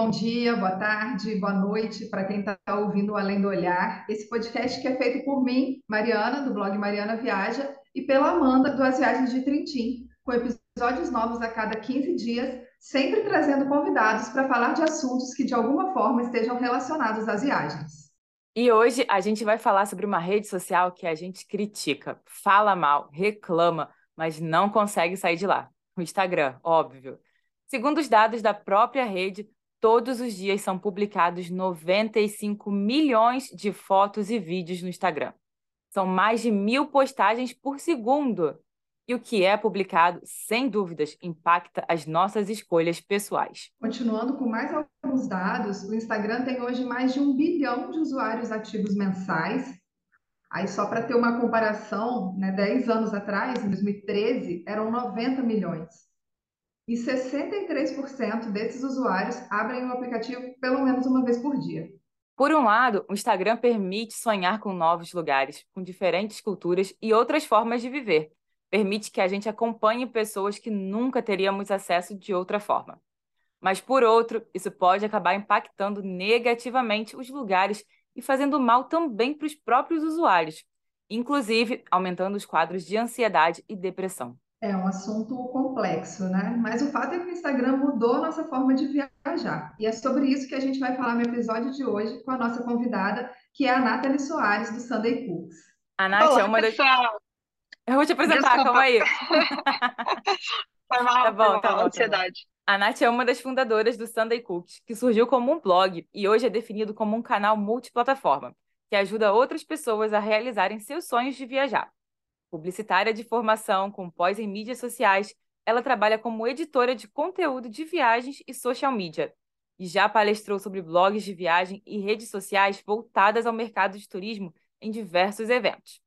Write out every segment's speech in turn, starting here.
bom dia, boa tarde, boa noite para quem está ouvindo Além do Olhar. Esse podcast que é feito por mim, Mariana, do blog Mariana Viaja, e pela Amanda, do As Viagens de Trintim, com episódios novos a cada 15 dias, sempre trazendo convidados para falar de assuntos que de alguma forma estejam relacionados às viagens. E hoje a gente vai falar sobre uma rede social que a gente critica, fala mal, reclama, mas não consegue sair de lá. O Instagram, óbvio. Segundo os dados da própria rede, todos os dias são publicados 95 milhões de fotos e vídeos no Instagram. São mais de mil postagens por segundo. E o que é publicado, sem dúvidas, impacta as nossas escolhas pessoais. Continuando com mais alguns dados, o Instagram tem hoje mais de um bilhão de usuários ativos mensais. Aí, só para ter uma comparação, né, 10 anos atrás, em 2013, eram 90 milhões e 63% desses usuários abrem o aplicativo pelo menos uma vez por dia. Por um lado, o Instagram permite sonhar com novos lugares, com diferentes culturas e outras formas de viver. Permite que a gente acompanhe pessoas que nunca teríamos acesso de outra forma. Mas, por outro, isso pode acabar impactando negativamente os lugares e fazendo mal também para os próprios usuários, inclusive aumentando os quadros de ansiedade e depressão. É um assunto complexo, né? Mas o fato é que o Instagram mudou a nossa forma de viajar. E é sobre isso que a gente vai falar no episódio de hoje com a nossa convidada, que é a Nathalie Soares, do Sunday Cooks. A Nath Olá, é uma das. Eu vou te apresentar, Desculpa. calma aí. Foi mal, tá bom, tá bom. Ansiedade. A Nath é uma das fundadoras do Sunday Cooks, que surgiu como um blog e hoje é definido como um canal multiplataforma, que ajuda outras pessoas a realizarem seus sonhos de viajar. Publicitária de formação com pós em mídias sociais, ela trabalha como editora de conteúdo de viagens e social media. E já palestrou sobre blogs de viagem e redes sociais voltadas ao mercado de turismo em diversos eventos.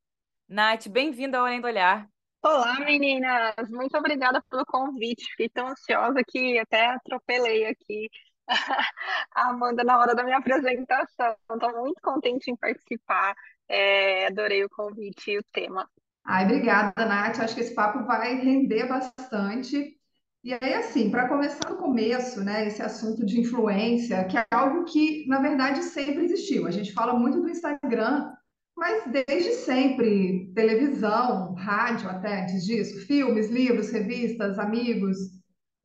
Nath, bem-vinda ao Além do Olhar. Olá, meninas! Muito obrigada pelo convite. Fiquei tão ansiosa que até atropelei aqui a Amanda na hora da minha apresentação. Estou muito contente em participar. É, adorei o convite e o tema. Ai, obrigada, Nath. Acho que esse papo vai render bastante. E aí, assim, para começar do começo, né, esse assunto de influência, que é algo que, na verdade, sempre existiu. A gente fala muito do Instagram, mas desde sempre, televisão, rádio até antes disso, filmes, livros, revistas, amigos,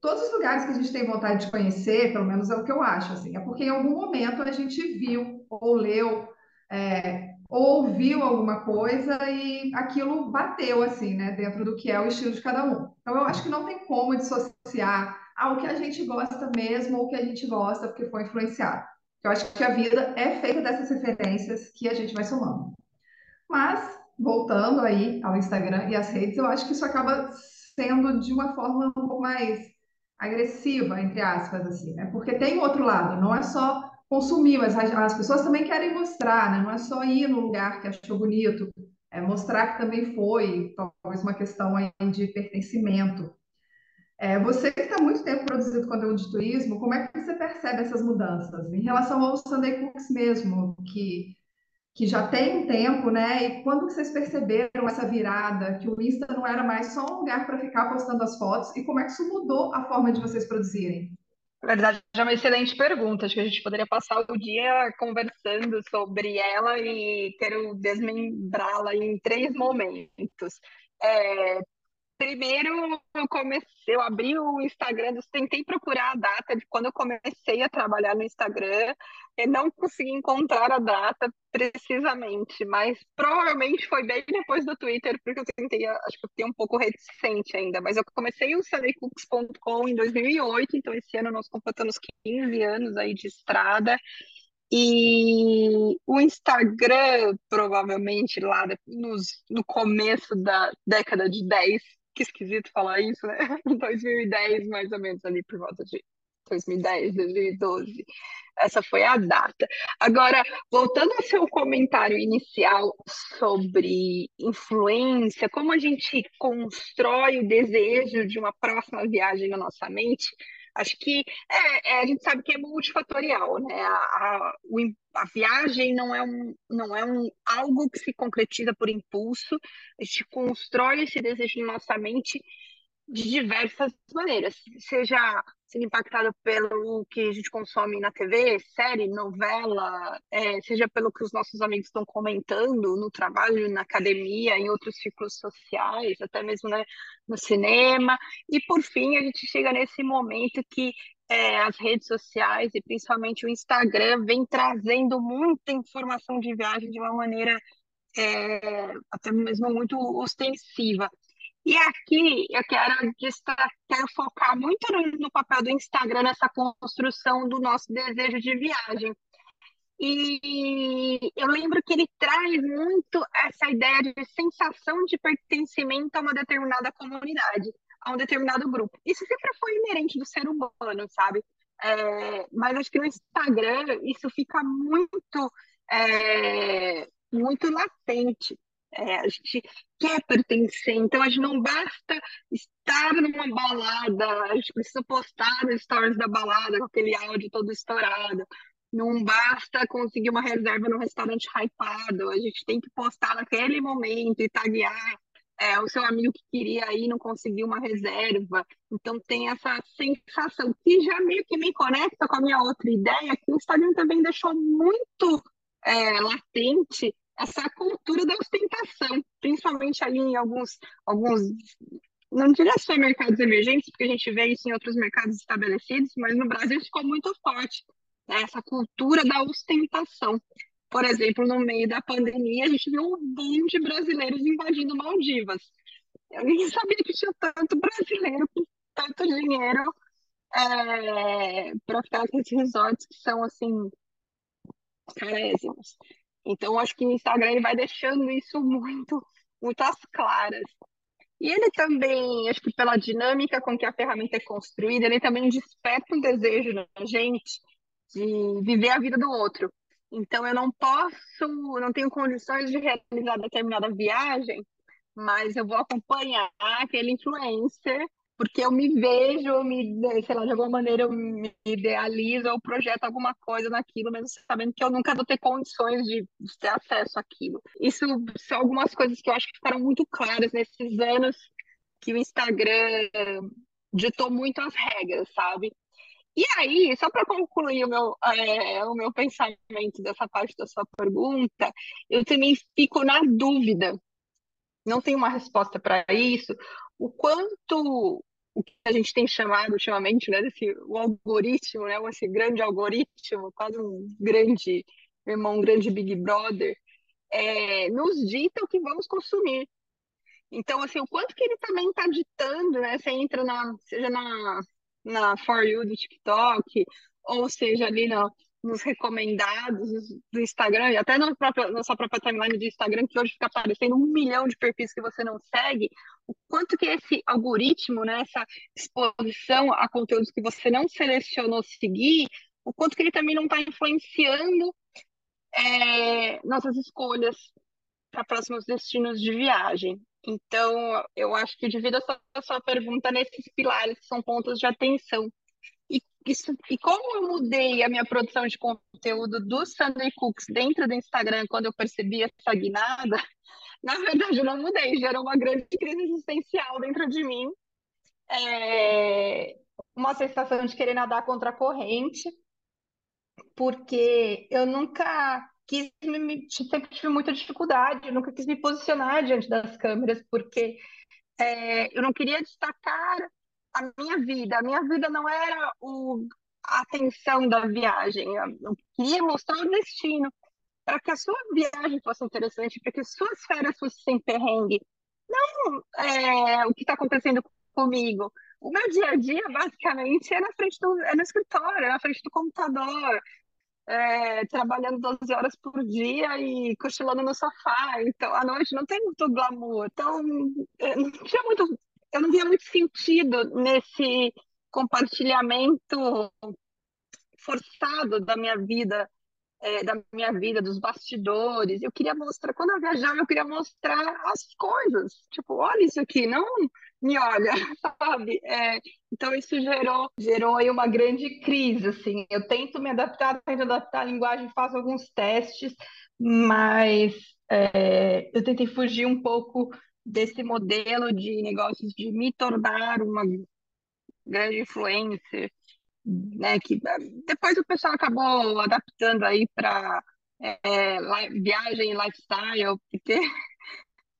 todos os lugares que a gente tem vontade de conhecer, pelo menos é o que eu acho, assim, é porque em algum momento a gente viu ou leu é, ouviu alguma coisa e aquilo bateu assim, né, dentro do que é o estilo de cada um. Então eu acho que não tem como dissociar ao que a gente gosta mesmo ou o que a gente gosta porque foi influenciado. Eu acho que a vida é feita dessas referências que a gente vai somando. Mas voltando aí ao Instagram e às redes, eu acho que isso acaba sendo de uma forma um pouco mais agressiva, entre aspas, assim, né? Porque tem outro lado, não é só consumir, mas as, as pessoas também querem mostrar, né? Não é só ir no lugar que achou bonito, é mostrar que também foi, talvez uma questão de pertencimento. É, você que está muito tempo produzindo conteúdo de turismo, como é que você percebe essas mudanças? Em relação ao Sunday Cooks mesmo, que, que já tem um tempo, né? E quando vocês perceberam essa virada, que o Insta não era mais só um lugar para ficar postando as fotos, e como é que isso mudou a forma de vocês produzirem? Na verdade, é uma excelente pergunta. Acho que a gente poderia passar o dia conversando sobre ela e quero desmembrá-la em três momentos. É, primeiro, eu comecei, eu abri o Instagram, tentei procurar a data de quando eu comecei a trabalhar no Instagram não consegui encontrar a data precisamente, mas provavelmente foi bem depois do Twitter, porque eu tentei, acho que eu fiquei um pouco reticente ainda, mas eu comecei o sunnycooks.com em 2008, então esse ano nós completamos 15 anos aí de estrada, e o Instagram, provavelmente lá nos, no começo da década de 10, que esquisito falar isso, né? 2010, mais ou menos, ali por volta de 2010, 2012. Essa foi a data. Agora, voltando ao seu comentário inicial sobre influência, como a gente constrói o desejo de uma próxima viagem na nossa mente, Acho que é, é, a gente sabe que é multifatorial, né? A, a, o, a, viagem não é, um, não é um, algo que se concretiza por impulso, a gente constrói esse desejo na nossa mente de diversas maneiras, seja sendo impactado pelo que a gente consome na TV, série, novela, é, seja pelo que os nossos amigos estão comentando no trabalho, na academia, em outros ciclos sociais, até mesmo né, no cinema. E, por fim, a gente chega nesse momento que é, as redes sociais e principalmente o Instagram vem trazendo muita informação de viagem de uma maneira é, até mesmo muito ostensiva. E aqui eu quero, focar muito no, no papel do Instagram nessa construção do nosso desejo de viagem. E eu lembro que ele traz muito essa ideia de sensação de pertencimento a uma determinada comunidade, a um determinado grupo. Isso sempre foi inerente do ser humano, sabe? É, mas acho que no Instagram isso fica muito, é, muito latente. É, a gente quer pertencer, então a gente não basta estar numa balada, a gente precisa postar nos stories da balada com aquele áudio todo estourado. Não basta conseguir uma reserva no restaurante hypado, a gente tem que postar naquele momento e taguear é, o seu amigo que queria ir não conseguiu uma reserva. Então tem essa sensação que já meio que me conecta com a minha outra ideia, que o Instagram também deixou muito é, latente essa cultura da ostentação, principalmente ali em alguns, alguns não diria só mercados emergentes, porque a gente vê isso em outros mercados estabelecidos, mas no Brasil ficou muito forte, né? essa cultura da ostentação. Por exemplo, no meio da pandemia, a gente viu um boom de brasileiros invadindo Maldivas. Eu nem sabia que tinha tanto brasileiro com tanto dinheiro é, para ficar nesses resorts que são, assim, carésimos. Então, acho que o Instagram ele vai deixando isso muito, muito às claras. E ele também, acho que pela dinâmica com que a ferramenta é construída, ele também desperta um desejo na gente de viver a vida do outro. Então, eu não posso, não tenho condições de realizar determinada viagem, mas eu vou acompanhar aquele influencer porque eu me vejo, me, sei lá, de alguma maneira eu me idealizo, eu projeto alguma coisa naquilo, mesmo sabendo que eu nunca vou ter condições de, de ter acesso àquilo. Isso são algumas coisas que eu acho que ficaram muito claras nesses anos que o Instagram ditou muito as regras, sabe? E aí, só para concluir o meu, é, o meu pensamento dessa parte da sua pergunta, eu também fico na dúvida, não tenho uma resposta para isso, o quanto o que a gente tem chamado ultimamente, né, desse o algoritmo, né, esse grande algoritmo, quase um grande irmão, um grande Big Brother, é, nos dita o que vamos consumir. Então, assim, o quanto que ele também está ditando, né? Você entra na, seja na, na For You do TikTok, ou seja ali na, nos recomendados do Instagram, e até na, própria, na sua própria timeline do Instagram, que hoje fica aparecendo um milhão de perfis que você não segue, o quanto que esse algoritmo, né, essa exposição a conteúdos que você não selecionou seguir, o quanto que ele também não está influenciando é, nossas escolhas para próximos destinos de viagem. Então, eu acho que devido a sua, a sua pergunta nesses pilares, que são pontos de atenção isso, e como eu mudei a minha produção de conteúdo do Sunday Cooks dentro do Instagram quando eu percebi essa guinada, na verdade eu não mudei, gerou uma grande crise existencial dentro de mim. É, uma sensação de querer nadar contra a corrente, porque eu nunca quis me, sempre tive muita dificuldade, eu nunca quis me posicionar diante das câmeras, porque é, eu não queria destacar a minha vida. A minha vida não era o, a atenção da viagem. Eu queria mostrar o destino para que a sua viagem fosse interessante, para que suas férias fossem sem perrengue. Não é, o que está acontecendo comigo. O meu dia a dia, basicamente, é na frente do, é no escritório, é na frente do computador, é, trabalhando 12 horas por dia e cochilando no sofá. Então, à noite não tem muito glamour. Então, é, não tinha muito eu não via muito sentido nesse compartilhamento forçado da minha vida, é, da minha vida, dos bastidores. Eu queria mostrar, quando eu viajava, eu queria mostrar as coisas. Tipo, olha isso aqui, não me olha, sabe? É, então isso gerou, gerou aí uma grande crise, assim. Eu tento me adaptar, tento adaptar a linguagem, faço alguns testes, mas é, eu tentei fugir um pouco desse modelo de negócios de me tornar uma grande influencer, né? Que depois o pessoal acabou adaptando aí para é, viagem e lifestyle, porque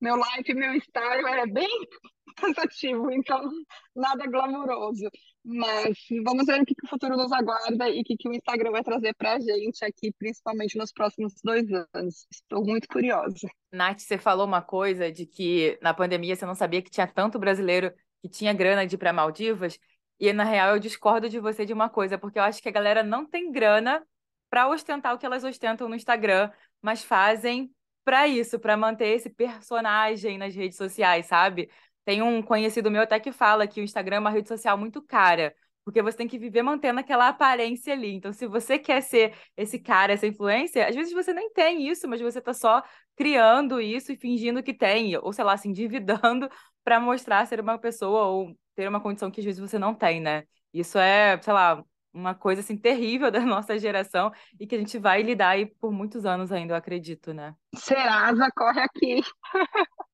meu life, meu style é bem cansativo, então nada glamouroso. Mas vamos ver o que, que o futuro nos aguarda e o que, que o Instagram vai trazer para a gente aqui, principalmente nos próximos dois anos. Estou muito curiosa. Nath, você falou uma coisa de que na pandemia você não sabia que tinha tanto brasileiro que tinha grana de ir para Maldivas. E na real eu discordo de você de uma coisa, porque eu acho que a galera não tem grana para ostentar o que elas ostentam no Instagram, mas fazem para isso, para manter esse personagem nas redes sociais, sabe? Tem um conhecido meu até que fala que o Instagram é uma rede social muito cara, porque você tem que viver mantendo aquela aparência ali. Então, se você quer ser esse cara, essa influência, às vezes você nem tem isso, mas você está só criando isso e fingindo que tem, ou sei lá, se endividando para mostrar ser uma pessoa ou ter uma condição que às vezes você não tem, né? Isso é, sei lá, uma coisa assim terrível da nossa geração e que a gente vai lidar aí por muitos anos ainda, eu acredito, né? Serasa corre aqui.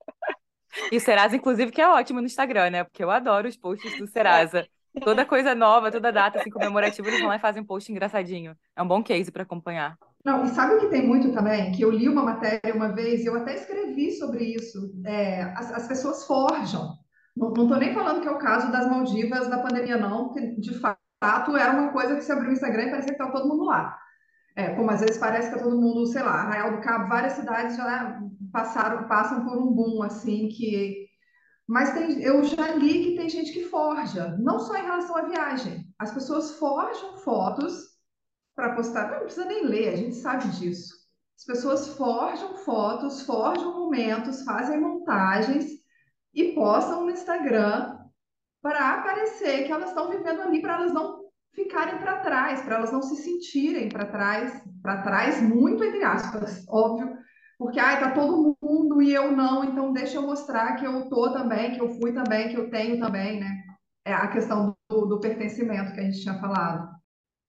E o Serasa, inclusive, que é ótimo no Instagram, né? Porque eu adoro os posts do Serasa. Toda coisa nova, toda data assim, comemorativa, eles vão lá e fazem um post engraçadinho. É um bom case para acompanhar. Não, e sabe o que tem muito também? Que eu li uma matéria uma vez e eu até escrevi sobre isso. É, as, as, pessoas forjam. Não estou nem falando que é o caso das Maldivas da pandemia, não, porque de fato era uma coisa que se abriu o Instagram e parecia que estava todo mundo lá. É, como às vezes parece que é todo mundo, sei lá, Arraial do Cabo, várias cidades já passaram, passam por um boom, assim, que... Mas tem, eu já li que tem gente que forja, não só em relação à viagem. As pessoas forjam fotos para postar, não precisa nem ler, a gente sabe disso. As pessoas forjam fotos, forjam momentos, fazem montagens e postam no Instagram para aparecer que elas estão vivendo ali, para elas não ficarem para trás, para elas não se sentirem para trás, para trás muito entre aspas, óbvio, porque ai, tá todo mundo e eu não, então deixa eu mostrar que eu tô também, que eu fui também, que eu tenho também, né? É a questão do, do pertencimento que a gente tinha falado.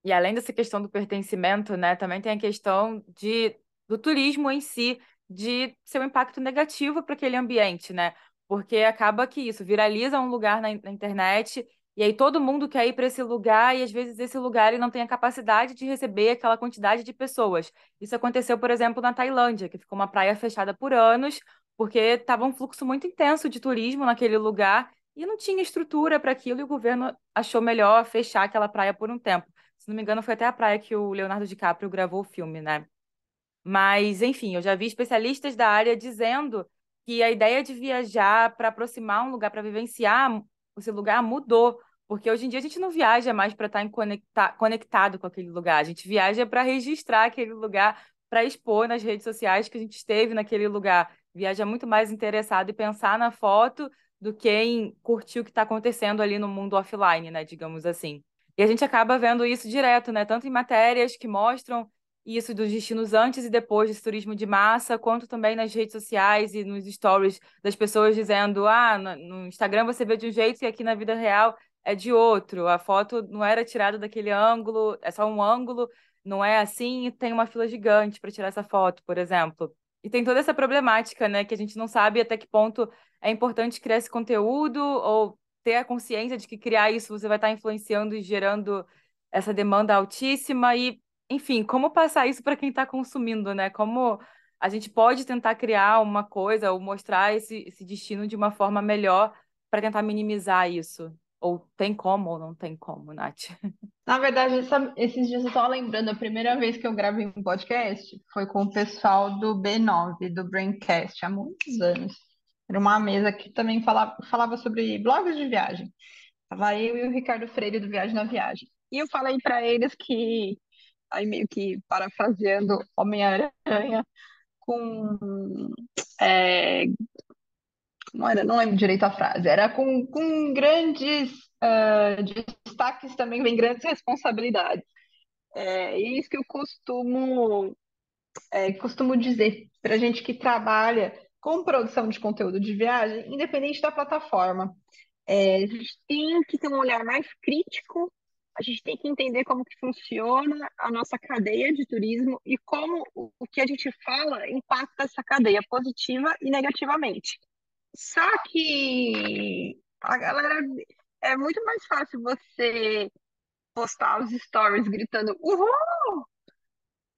E além dessa questão do pertencimento, né, também tem a questão de, do turismo em si, de seu impacto negativo para aquele ambiente, né? Porque acaba que isso viraliza um lugar na, na internet e aí todo mundo quer ir para esse lugar e às vezes esse lugar ele não tem a capacidade de receber aquela quantidade de pessoas. Isso aconteceu, por exemplo, na Tailândia, que ficou uma praia fechada por anos, porque estava um fluxo muito intenso de turismo naquele lugar e não tinha estrutura para aquilo e o governo achou melhor fechar aquela praia por um tempo. Se não me engano, foi até a praia que o Leonardo DiCaprio gravou o filme, né? Mas, enfim, eu já vi especialistas da área dizendo que a ideia de viajar para aproximar um lugar, para vivenciar esse lugar mudou. Porque hoje em dia a gente não viaja mais para estar conecta conectado com aquele lugar, a gente viaja para registrar aquele lugar, para expor nas redes sociais que a gente esteve naquele lugar. Viaja muito mais interessado em pensar na foto do que em curtir o que está acontecendo ali no mundo offline, né, digamos assim. E a gente acaba vendo isso direto, né, tanto em matérias que mostram isso dos destinos antes e depois desse turismo de massa, quanto também nas redes sociais e nos stories das pessoas dizendo: ah, no Instagram você vê de um jeito e aqui na vida real é de outro. A foto não era tirada daquele ângulo, é só um ângulo, não é assim, e tem uma fila gigante para tirar essa foto, por exemplo. E tem toda essa problemática, né, que a gente não sabe até que ponto é importante criar esse conteúdo ou ter a consciência de que criar isso você vai estar influenciando e gerando essa demanda altíssima e enfim, como passar isso para quem está consumindo, né? Como a gente pode tentar criar uma coisa ou mostrar esse, esse destino de uma forma melhor para tentar minimizar isso? Ou tem como ou não tem como, Nath? Na verdade, sabe, esses dias eu estava lembrando, a primeira vez que eu gravei um podcast foi com o pessoal do B9, do Braincast, há muitos anos. Era uma mesa que também falava, falava sobre blogs de viagem. Estava eu e o Ricardo Freire do Viagem na Viagem. E eu falei para eles que aí meio que parafraseando Homem-Aranha, com. É, não, era, não lembro direito a frase, era com, com grandes uh, destaques também vem grandes responsabilidades. É isso que eu costumo, é, costumo dizer para gente que trabalha com produção de conteúdo de viagem, independente da plataforma. É, a gente tem que ter um olhar mais crítico a gente tem que entender como que funciona a nossa cadeia de turismo e como o que a gente fala impacta essa cadeia positiva e negativamente. Só que a galera é muito mais fácil você postar os stories gritando uhul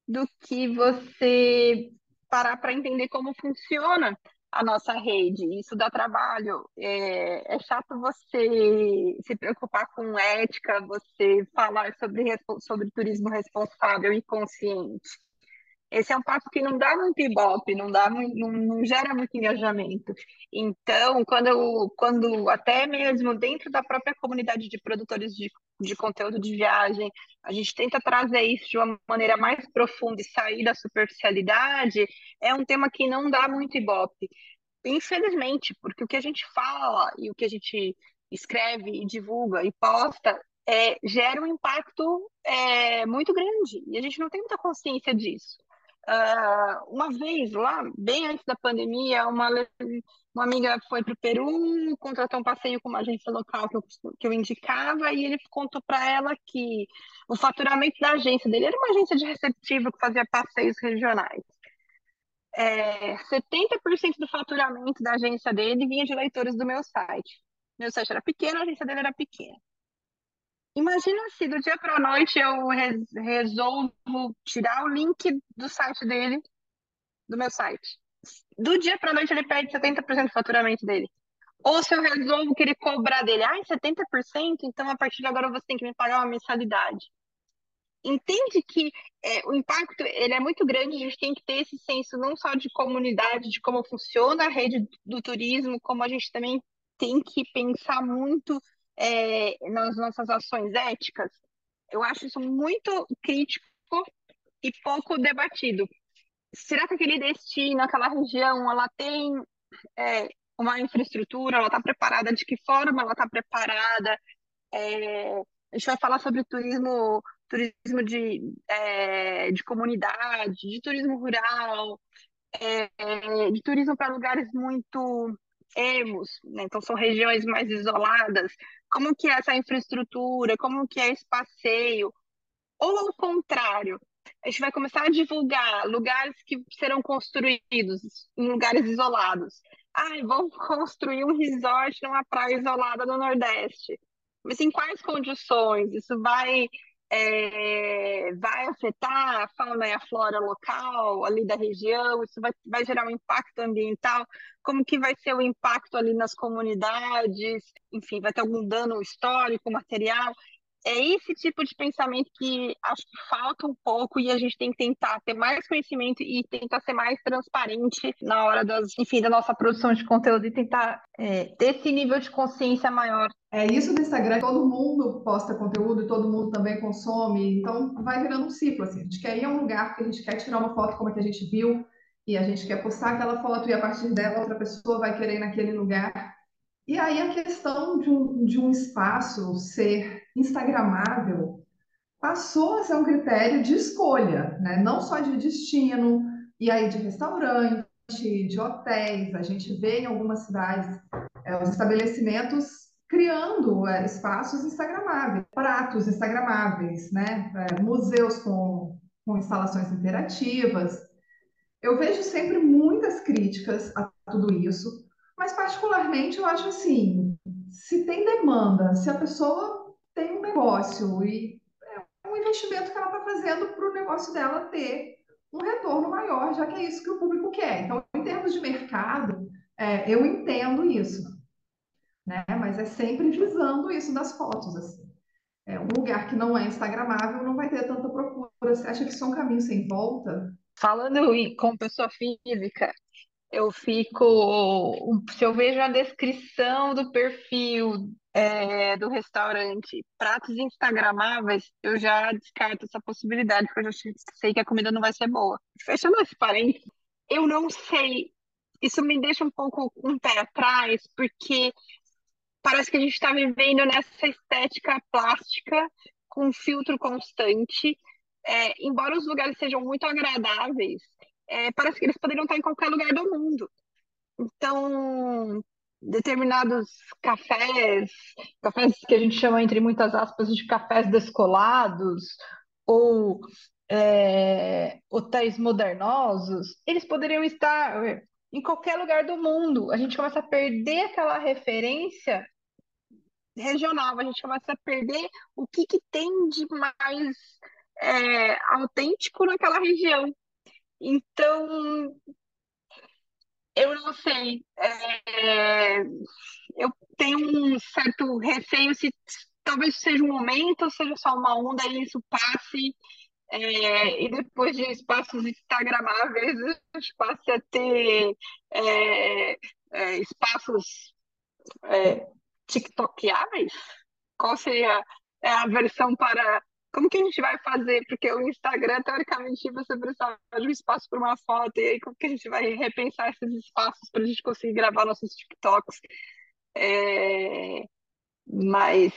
do que você parar para entender como funciona a nossa rede. Isso dá trabalho. É, é chato você se preocupar com ética, você falar sobre, sobre turismo responsável e consciente. Esse é um papo que não dá muito ibope, não dá não, não gera muito engajamento. Então, quando, quando até mesmo dentro da própria comunidade de produtores de, de conteúdo de viagem, a gente tenta trazer isso de uma maneira mais profunda e sair da superficialidade, é um tema que não dá muito ibope. Infelizmente, porque o que a gente fala e o que a gente escreve e divulga e posta é, gera um impacto é, muito grande e a gente não tem muita consciência disso. Uh, uma vez lá, bem antes da pandemia, uma, uma amiga foi para o Peru, contratou um passeio com uma agência local que eu, que eu indicava, e ele contou para ela que o faturamento da agência dele era uma agência de receptivo que fazia passeios regionais. É, 70% do faturamento da agência dele vinha de leitores do meu site. Meu site era pequeno, a agência dele era pequena. Imagina se do dia para noite eu resolvo tirar o link do site dele, do meu site. Do dia para noite ele perde 70% do faturamento dele. Ou se eu resolvo querer cobrar dele, ai, 70%, então a partir de agora você tem que me pagar uma mensalidade. Entende que é, o impacto ele é muito grande, a gente tem que ter esse senso não só de comunidade, de como funciona a rede do turismo, como a gente também tem que pensar muito é, nas nossas ações éticas, eu acho isso muito crítico e pouco debatido. Será que aquele destino, aquela região, ela tem é, uma infraestrutura, ela está preparada? De que forma ela está preparada? É, a gente vai falar sobre turismo, turismo de, é, de comunidade, de turismo rural, de turismo para lugares muito ermos, né? então são regiões mais isoladas, como que é essa infraestrutura, como que é esse passeio, ou ao contrário, a gente vai começar a divulgar lugares que serão construídos em lugares isolados. Ah, vamos construir um resort numa praia isolada no Nordeste. Mas em quais condições? Isso vai é, vai afetar a fauna e a flora local ali da região, isso vai, vai gerar um impacto ambiental, como que vai ser o impacto ali nas comunidades, enfim, vai ter algum dano histórico, material. É esse tipo de pensamento que acho que falta um pouco e a gente tem que tentar ter mais conhecimento e tentar ser mais transparente na hora das, enfim, da nossa produção de conteúdo e tentar é, ter esse nível de consciência maior é isso no Instagram, todo mundo posta conteúdo e todo mundo também consome, então vai virando um ciclo, assim. A gente quer ir a um lugar porque a gente quer tirar uma foto como a que a gente viu e a gente quer postar aquela foto e a partir dela outra pessoa vai querer ir naquele lugar. E aí a questão de um, de um espaço ser instagramável passou a ser um critério de escolha, né? Não só de destino, e aí de restaurante, de hotéis. A gente vê em algumas cidades é, os estabelecimentos criando é, espaços instagramáveis, pratos instagramáveis, né? É, museus com, com instalações interativas. Eu vejo sempre muitas críticas a tudo isso, mas particularmente eu acho assim, se tem demanda, se a pessoa tem um negócio e é um investimento que ela está fazendo para o negócio dela ter um retorno maior, já que é isso que o público quer. Então, em termos de mercado, é, eu entendo isso né? Mas é sempre visando isso das fotos, assim. É, um lugar que não é instagramável não vai ter tanta procura. Você acha que isso é um caminho sem volta? Falando com pessoa física, eu fico. Se eu vejo a descrição do perfil é, do restaurante, pratos instagramáveis, eu já descarto essa possibilidade, porque eu já sei que a comida não vai ser boa. Fechando esse parênteses, eu não sei. Isso me deixa um pouco um pé atrás, porque parece que a gente está vivendo nessa estética plástica com filtro constante. É, embora os lugares sejam muito agradáveis, é, parece que eles poderiam estar em qualquer lugar do mundo. Então, determinados cafés, cafés que a gente chama entre muitas aspas de cafés descolados, ou é, hotéis modernosos, eles poderiam estar em qualquer lugar do mundo. A gente começa a perder aquela referência regional, a gente começa a perder o que, que tem de mais é, autêntico naquela região. Então, eu não sei. É, eu tenho um certo receio se talvez seja um momento, seja só uma onda e isso passe. É, e depois de espaços instagramáveis, a gente passe a ter é, é, espaços é, tiktokiáveis? Qual seria a versão para como que a gente vai fazer? Porque o Instagram, teoricamente, você precisava de um espaço para uma foto, e aí como que a gente vai repensar esses espaços para a gente conseguir gravar nossos TikToks? É... Mas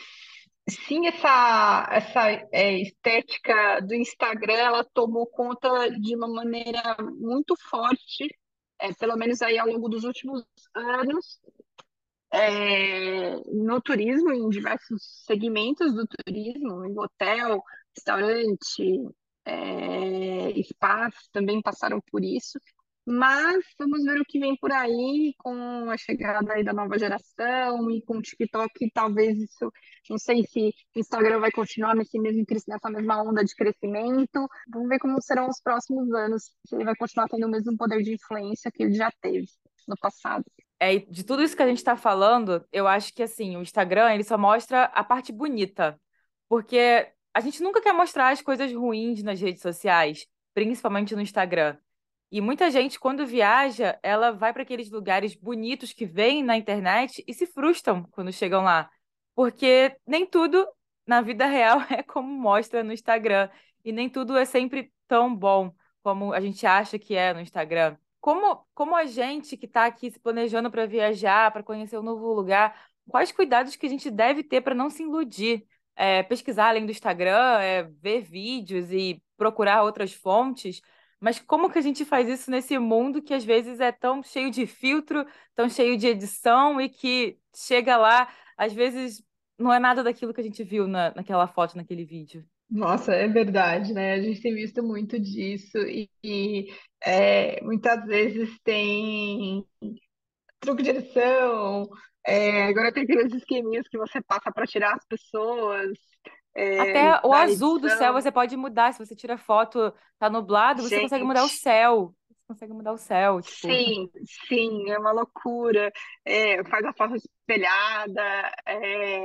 sim, essa, essa é, estética do Instagram, ela tomou conta de uma maneira muito forte, é, pelo menos aí ao longo dos últimos anos, é, no turismo, em diversos segmentos do turismo, em hotel, restaurante, é, também passaram por isso. Mas vamos ver o que vem por aí com a chegada aí da nova geração e com o TikTok, talvez isso, não sei se o Instagram vai continuar nesse mesmo, nessa mesma onda de crescimento. Vamos ver como serão os próximos anos, se ele vai continuar tendo o mesmo poder de influência que ele já teve no passado. É, de tudo isso que a gente está falando, eu acho que assim, o Instagram ele só mostra a parte bonita. Porque a gente nunca quer mostrar as coisas ruins nas redes sociais, principalmente no Instagram. E muita gente, quando viaja, ela vai para aqueles lugares bonitos que vem na internet e se frustram quando chegam lá. Porque nem tudo na vida real é como mostra no Instagram. E nem tudo é sempre tão bom como a gente acha que é no Instagram. Como, como a gente que está aqui se planejando para viajar, para conhecer um novo lugar, quais cuidados que a gente deve ter para não se iludir? É, pesquisar além do Instagram, é, ver vídeos e procurar outras fontes, mas como que a gente faz isso nesse mundo que às vezes é tão cheio de filtro, tão cheio de edição e que chega lá, às vezes não é nada daquilo que a gente viu na, naquela foto, naquele vídeo? Nossa, é verdade, né? A gente tem visto muito disso e, e é, muitas vezes tem truque de edição, é, agora tem aqueles esqueminhas que você passa para tirar as pessoas é, Até o da azul do céu edição. você pode mudar. Se você tira foto, tá nublado, você consegue mudar o Gente, céu. Você consegue mudar o céu, tipo. sim, sim, é uma loucura. É, faz a foto espelhada, é,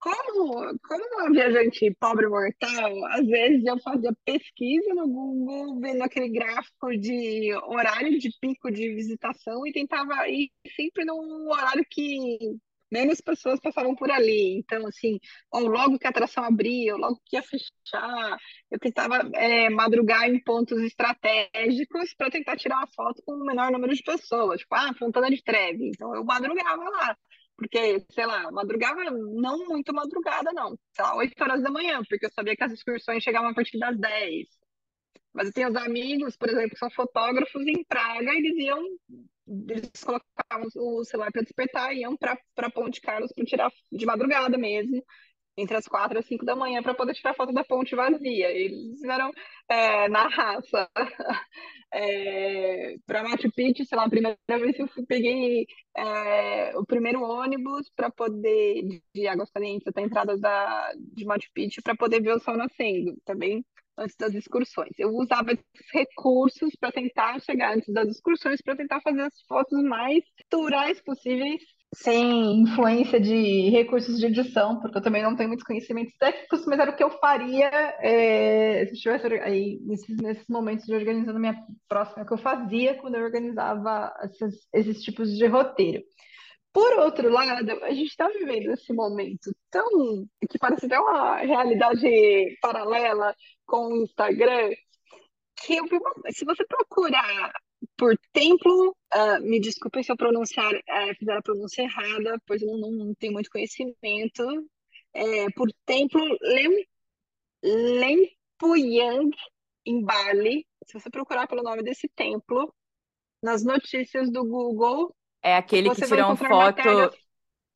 Como, como uma viajante pobre mortal, às vezes eu fazia pesquisa no Google, vendo aquele gráfico de horário de pico de visitação e tentava ir sempre no horário que menos pessoas passavam por ali. Então, assim, ou logo que a atração abria, ou logo que ia fechar, eu tentava é, madrugar em pontos estratégicos para tentar tirar uma foto com o menor número de pessoas. Tipo, ah, Fontana de Trevi. Então, eu madrugava lá. Porque, sei lá, madrugava não muito madrugada, não. Sei lá, 8 horas da manhã, porque eu sabia que as excursões chegavam a partir das 10. Mas eu tenho os amigos, por exemplo, que são fotógrafos em Praga, eles iam, eles colocavam o celular para despertar e iam para Ponte Carlos para tirar de madrugada mesmo, entre as quatro e cinco da manhã, para poder tirar foto da ponte vazia. Eles fizeram é, na raça. É, para Machu Picchu, sei lá, a primeira vez eu peguei é, o primeiro ônibus para poder, de Águas Calientes até a entrada da, de Machu Picchu, para poder ver o sol nascendo. Também antes das excursões. Eu usava esses recursos para tentar chegar antes das excursões, para tentar fazer as fotos mais naturais possíveis, sem influência de recursos de edição, porque eu também não tenho muitos conhecimentos técnicos, mas era o que eu faria é, se estivesse aí nesses, nesses momentos de organizando minha próxima, que eu fazia quando eu organizava esses, esses tipos de roteiro. Por outro lado, a gente está vivendo esse momento tão que parece até uma realidade paralela com o Instagram, que eu vi uma- se você procurar por templo, ah, me desculpem se eu pronunciar, eh, fizer a pronúncia errada, pois eu não, não tenho muito conhecimento, é, por templo Lem, Lempuyang, em Bali, se você procurar pelo nome desse templo, nas notícias do Google, É aquele que encontrar foto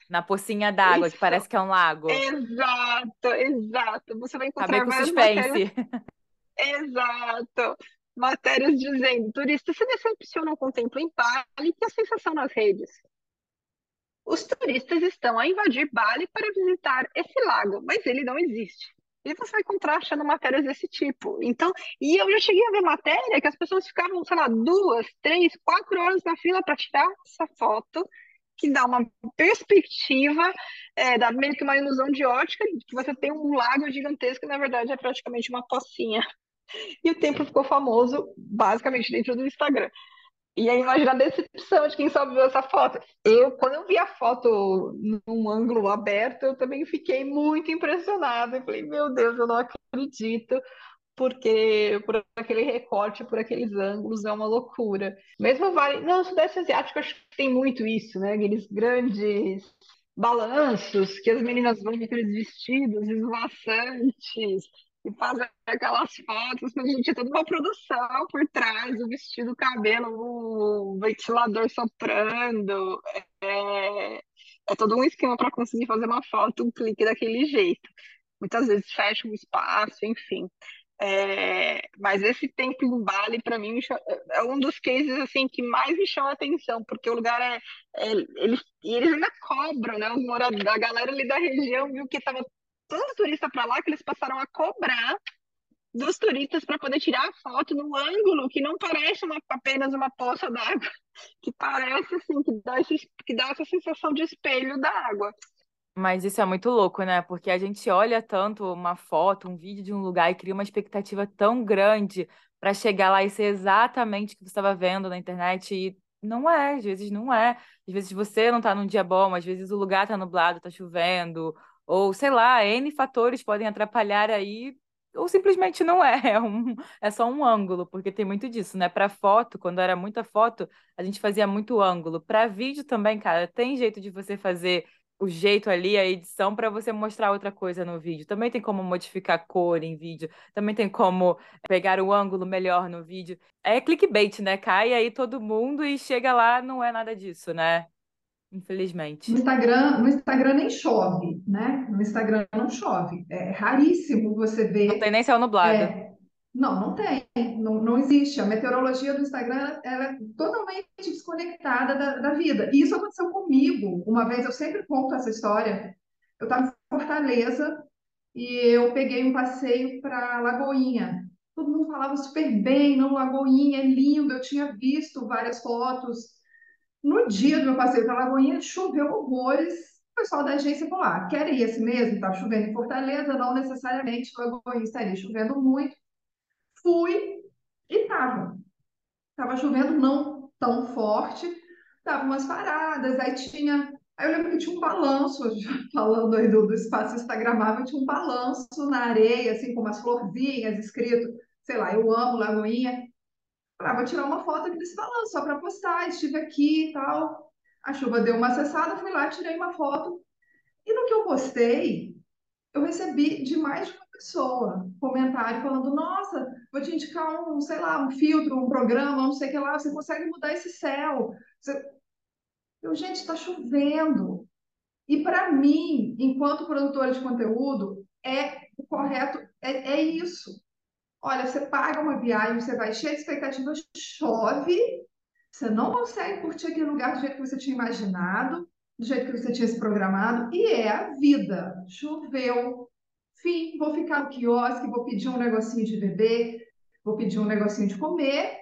na pocinha d'água, que parece que é um lago. exato, exato. Você vai encontrar com várias matérias suspense. Exato. Matérias dizendo turistas se decepcionam com o tempo em Bali, que a sensação nas redes. Os turistas estão a invadir Bali para visitar esse lago, mas ele não existe. E você vai encontrar achando matérias desse tipo. Então, e eu já cheguei a ver matéria que as pessoas ficavam, sei lá, duas, três, quatro horas na fila para tirar essa foto, que dá uma perspectiva, é, dá meio que uma ilusão de ótica, que você tem um lago gigantesco, e na verdade é praticamente uma pocinha. E o tempo ficou famoso, basicamente, dentro do Instagram. E aí, imagina a decepção de quem só viu essa foto. Eu, quando eu vi a foto num ângulo aberto, eu também fiquei muito impressionada. Eu falei, meu Deus, eu não acredito, porque por aquele recorte, por aqueles ângulos, é uma loucura. Mesmo vale. Não, o Sudeste Asiático acho que tem muito isso, né? Aqueles grandes balanços que as meninas vão com aqueles vestidos esvoaçantes e fazer aquelas fotos, mas, gente, é toda uma produção por trás, o vestido, o cabelo, o ventilador soprando, é, é todo um esquema para conseguir fazer uma foto, um clique daquele jeito. Muitas vezes fecha um espaço, enfim. É, mas esse tempo em Bali, para mim, é um dos cases assim que mais me chama a atenção, porque o lugar é. é eles, e eles ainda cobram, né? Os moradores, a galera ali da região viu que estava tanto turista para lá que eles passaram a cobrar dos turistas para poder tirar a foto no ângulo que não parece uma, apenas uma poça d'água, que parece assim, que dá, esse, que dá essa sensação de espelho da água. Mas isso é muito louco, né? Porque a gente olha tanto uma foto, um vídeo de um lugar e cria uma expectativa tão grande para chegar lá e ser exatamente o que você estava vendo na internet e não é, às vezes não é. Às vezes você não está num dia bom, às vezes o lugar está nublado, está chovendo, ou sei lá, N fatores podem atrapalhar aí, ou simplesmente não é, é, um, é só um ângulo, porque tem muito disso, né? Para foto, quando era muita foto, a gente fazia muito ângulo. Para vídeo também, cara, tem jeito de você fazer o jeito ali, a edição, para você mostrar outra coisa no vídeo. Também tem como modificar a cor em vídeo, também tem como pegar o ângulo melhor no vídeo. É clickbait, né? Cai aí todo mundo e chega lá, não é nada disso, né? Infelizmente. No Instagram, no Instagram nem chove, né? No Instagram não chove. É raríssimo você ver. Não tem nem céu nublado. É, não, não tem. Não, não existe. A meteorologia do Instagram ela é totalmente desconectada da, da vida. E isso aconteceu comigo. Uma vez, eu sempre conto essa história. Eu estava em Fortaleza e eu peguei um passeio para Lagoinha. Todo mundo falava super bem, não, Lagoinha é lindo. Eu tinha visto várias fotos no dia do meu passeio para Lagoinha, choveu horrores. O pessoal da agência falou: ah, quer ir esse mesmo? Está chovendo em Fortaleza, não necessariamente Lagoinha estaria chovendo muito. Fui e estava. Estava chovendo não tão forte, tava umas paradas, aí tinha. Aí eu lembro que tinha um balanço, falando aí do, do espaço instagramável, tinha um balanço na areia, assim, com umas florzinhas, escrito, sei lá, eu amo Lagoinha. Ah, vou tirar uma foto aqui desse balanço, só para postar, estive aqui e tal. A chuva deu uma cessada, fui lá, tirei uma foto. E no que eu postei, eu recebi de mais de uma pessoa comentário falando: Nossa, vou te indicar um, sei lá, um filtro, um programa, não sei o que lá, você consegue mudar esse céu. Você... Eu, gente, está chovendo. E para mim, enquanto produtora de conteúdo, é o correto, é, é isso. Olha, você paga uma viagem, você vai cheio de expectativas, chove, você não consegue curtir aquele lugar do jeito que você tinha imaginado, do jeito que você tinha se programado, e é a vida. Choveu, fim, vou ficar no quiosque, vou pedir um negocinho de beber, vou pedir um negocinho de comer,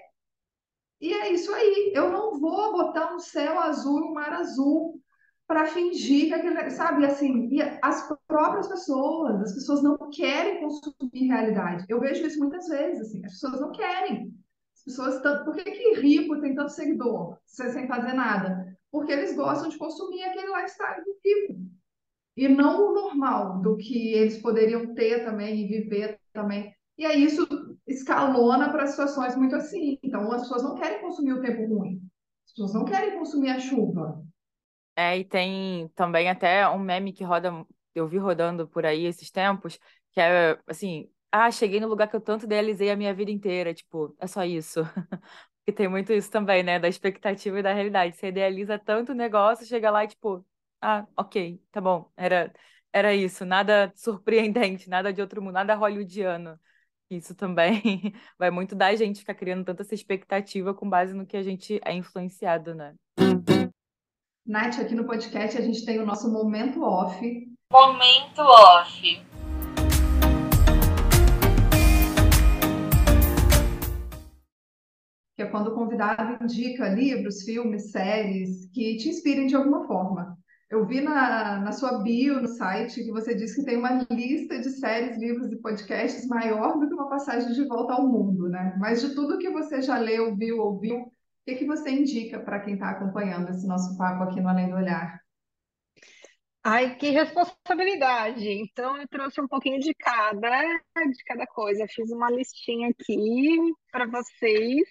e é isso aí. Eu não vou botar um céu azul, um mar azul, para fingir que aquele, sabe, assim, e as próprias pessoas, as pessoas não querem consumir realidade. Eu vejo isso muitas vezes, assim, as pessoas não querem. As pessoas, por que que rico tem tanto seguidor, sem fazer nada? Porque eles gostam de consumir aquele lifestyle do rico. E não o normal, do que eles poderiam ter também e viver também. E aí isso escalona para situações muito assim. Então, as pessoas não querem consumir o tempo ruim. As pessoas não querem consumir a chuva. É, e tem também até um meme que roda, eu vi rodando por aí esses tempos, que é assim, ah, cheguei no lugar que eu tanto idealizei a minha vida inteira, tipo, é só isso. Porque tem muito isso também, né, da expectativa e da realidade. Você idealiza tanto o negócio, chega lá e tipo, ah, ok, tá bom, era era isso, nada surpreendente, nada de outro mundo, nada hollywoodiano. Isso também vai muito da gente ficar criando tanta essa expectativa com base no que a gente é influenciado, né? Nath, aqui no podcast a gente tem o nosso momento off. Momento off. Que é quando o convidado indica livros, filmes, séries que te inspirem de alguma forma. Eu vi na, na sua bio no site que você disse que tem uma lista de séries, livros e podcasts maior do que uma passagem de volta ao mundo, né? Mas de tudo que você já leu, viu, ouviu, o que, que você indica para quem está acompanhando esse nosso papo aqui no Além do Olhar? Ai, que responsabilidade! Então, eu trouxe um pouquinho de cada, de cada coisa. Fiz uma listinha aqui para vocês.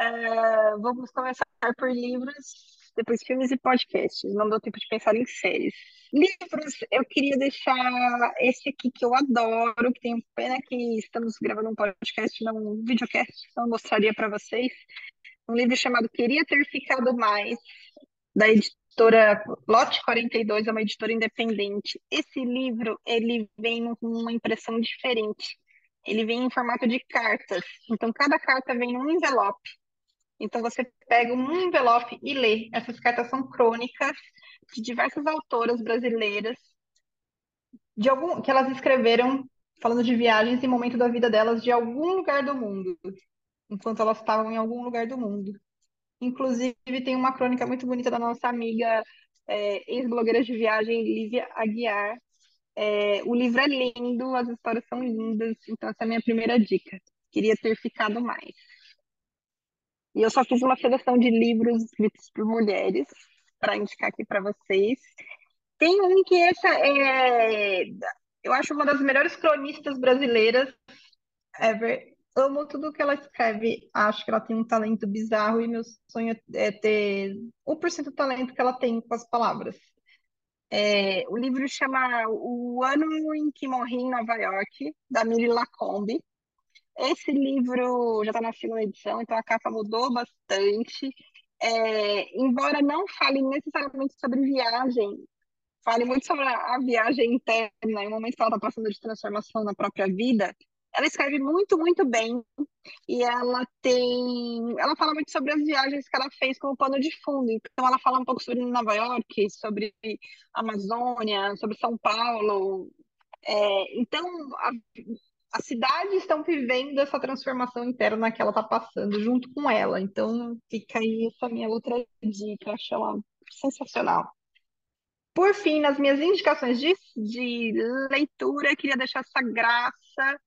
Uh, vamos começar por livros, depois filmes e podcasts. Não deu tempo de pensar em séries. Livros, eu queria deixar esse aqui que eu adoro, que tem pena que estamos gravando um podcast, não um videocast, não mostraria para vocês um livro chamado Queria Ter Ficado Mais, da editora Lote 42, é uma editora independente. Esse livro, ele vem com uma impressão diferente. Ele vem em formato de cartas. Então, cada carta vem num envelope. Então, você pega um envelope e lê. Essas cartas são crônicas de diversas autoras brasileiras, de algum, que elas escreveram falando de viagens e momento da vida delas de algum lugar do mundo enquanto elas estavam em algum lugar do mundo. Inclusive, tem uma crônica muito bonita da nossa amiga é, ex-blogueira de viagem, Lívia Aguiar. É, o livro é lindo, as histórias são lindas, então essa é a minha primeira dica. Queria ter ficado mais. E eu só fiz uma seleção de livros escritos por mulheres para indicar aqui para vocês. Tem um que essa é, eu acho uma das melhores cronistas brasileiras ever, amo tudo que ela escreve. Acho que ela tem um talento bizarro e meu sonho é ter 1% do talento que ela tem com as palavras. É, o livro chama O Ano em que Morri em Nova York, da Miri Lacombe. Esse livro já está na segunda edição, então a capa mudou bastante. É, embora não fale necessariamente sobre viagem, fale muito sobre a, a viagem interna e o momento que ela está passando de transformação na própria vida, ela escreve muito, muito bem e ela tem, ela fala muito sobre as viagens que ela fez como pano de fundo. Então ela fala um pouco sobre Nova York, sobre Amazônia, sobre São Paulo. É, então a, as cidades estão vivendo essa transformação interna que ela está passando junto com ela. Então fica aí essa minha outra dica, acho ela sensacional. Por fim, nas minhas indicações de, de leitura, queria deixar essa graça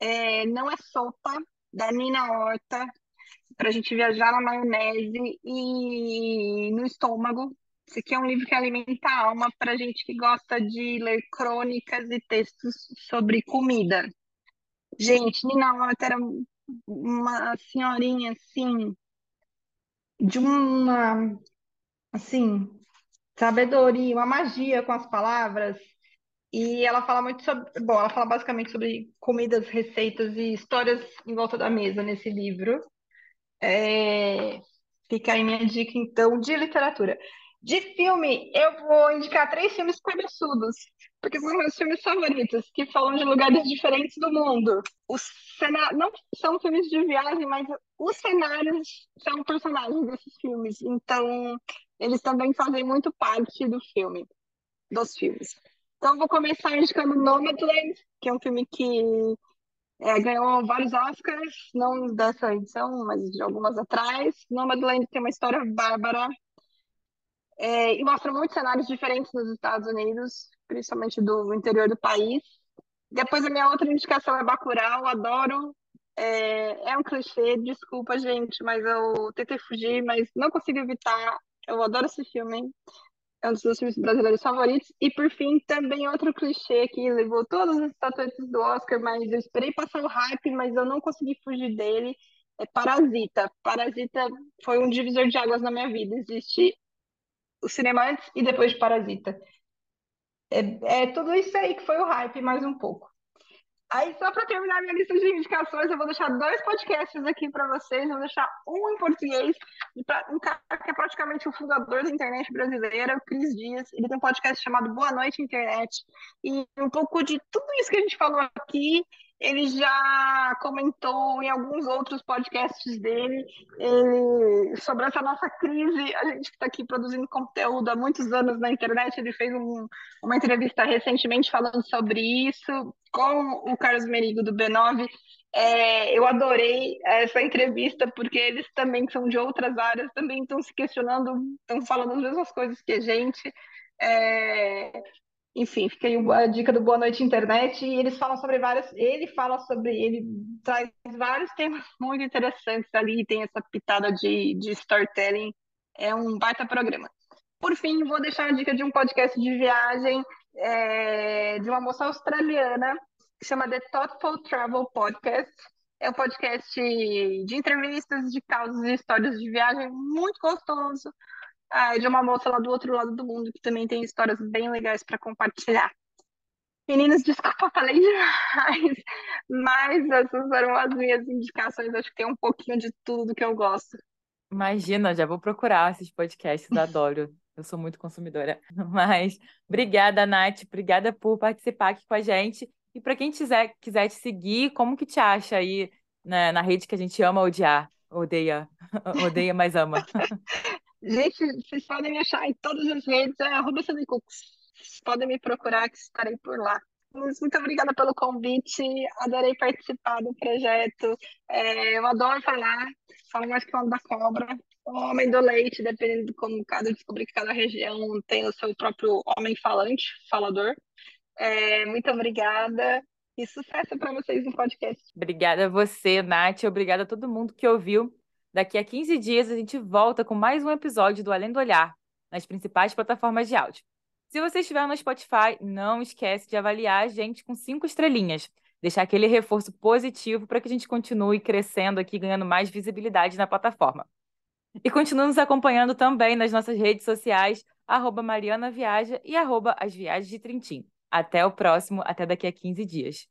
é, Não é Sopa, da Nina Horta, para a gente viajar na maionese e no estômago. Esse aqui é um livro que alimenta a alma para a gente que gosta de ler crônicas e textos sobre comida. Gente, Nina Horta era uma senhorinha assim, de uma, assim, sabedoria, uma magia com as palavras. E ela fala muito sobre. Bom, ela fala basicamente sobre comidas, receitas e histórias em volta da mesa nesse livro. É... Fica aí minha dica, então, de literatura. De filme, eu vou indicar três filmes cabeçudos, porque são meus filmes favoritos, que falam de lugares diferentes do mundo. Os cenários não são filmes de viagem, mas os cenários são personagens desses filmes. Então, eles também fazem muito parte do filme, dos filmes. Então, vou começar indicando Nomadland, que é um filme que é, ganhou vários Oscars, não dessa edição, mas de algumas atrás. Nomadland tem uma história bárbara é, e mostra muitos cenários diferentes nos Estados Unidos, principalmente do interior do país. Depois, a minha outra indicação é Bacurau, adoro. É, é um clichê, desculpa, gente, mas eu tentei fugir, mas não consigo evitar. Eu adoro esse filme é um dos meus filmes brasileiros favoritos. E por fim, também outro clichê que levou todas as estatuetas do Oscar, mas eu esperei passar o hype, mas eu não consegui fugir dele. É Parasita. Parasita foi um divisor de águas na minha vida. Existe o cinema antes e depois de Parasita. É, é tudo isso aí que foi o hype, mais um pouco. Aí, só para terminar minha lista de indicações, eu vou deixar dois podcasts aqui para vocês. Eu vou deixar um em português, um cara que é praticamente o fundador da internet brasileira, o Cris Dias. Ele tem um podcast chamado Boa Noite Internet. E um pouco de tudo isso que a gente falou aqui, ele já comentou em alguns outros podcasts dele ele, sobre essa nossa crise. A gente está aqui produzindo conteúdo há muitos anos na internet. Ele fez um, uma entrevista recentemente falando sobre isso com o Carlos Merigo do B9. É, eu adorei essa entrevista porque eles também são de outras áreas, também estão se questionando, estão falando as mesmas coisas que a gente. É, enfim, fica aí a dica do Boa Noite Internet e eles falam sobre várias, ele fala sobre, ele traz vários temas muito interessantes ali, tem essa pitada de, de storytelling, é um baita programa. Por fim, vou deixar a dica de um podcast de viagem é, de uma moça australiana que chama The Thoughtful Travel Podcast. É um podcast de entrevistas, de causas e histórias de viagem muito gostoso ah, de uma moça lá do outro lado do mundo que também tem histórias bem legais para compartilhar. Meninas, desculpa, falei demais, mas essas foram as minhas indicações. Acho que tem um pouquinho de tudo do que eu gosto. Imagina, já vou procurar esses podcasts, adoro. Eu sou muito consumidora. Mas obrigada, Nath, obrigada por participar aqui com a gente. E para quem quiser, quiser te seguir, como que te acha aí né, na rede que a gente ama odiar? Odeia, odeia, mas ama. Gente, vocês podem me achar em todas as redes, é arroba Vocês podem me procurar que estarei por lá. Muito obrigada pelo convite, adorei participar do projeto. É, eu adoro falar, falo mais que o da cobra. Homem do leite, dependendo de como cada descobrir que cada região tem o seu próprio homem falante, falador. É, muito obrigada e sucesso para vocês no podcast. Obrigada a você, Nath. Obrigada a todo mundo que ouviu. Daqui a 15 dias a gente volta com mais um episódio do Além do Olhar, nas principais plataformas de áudio. Se você estiver no Spotify, não esquece de avaliar a gente com cinco estrelinhas. Deixar aquele reforço positivo para que a gente continue crescendo aqui, ganhando mais visibilidade na plataforma. E continue nos acompanhando também nas nossas redes sociais, arroba Mariana Viaja e arroba As Viagens de Trintim. Até o próximo, até daqui a 15 dias.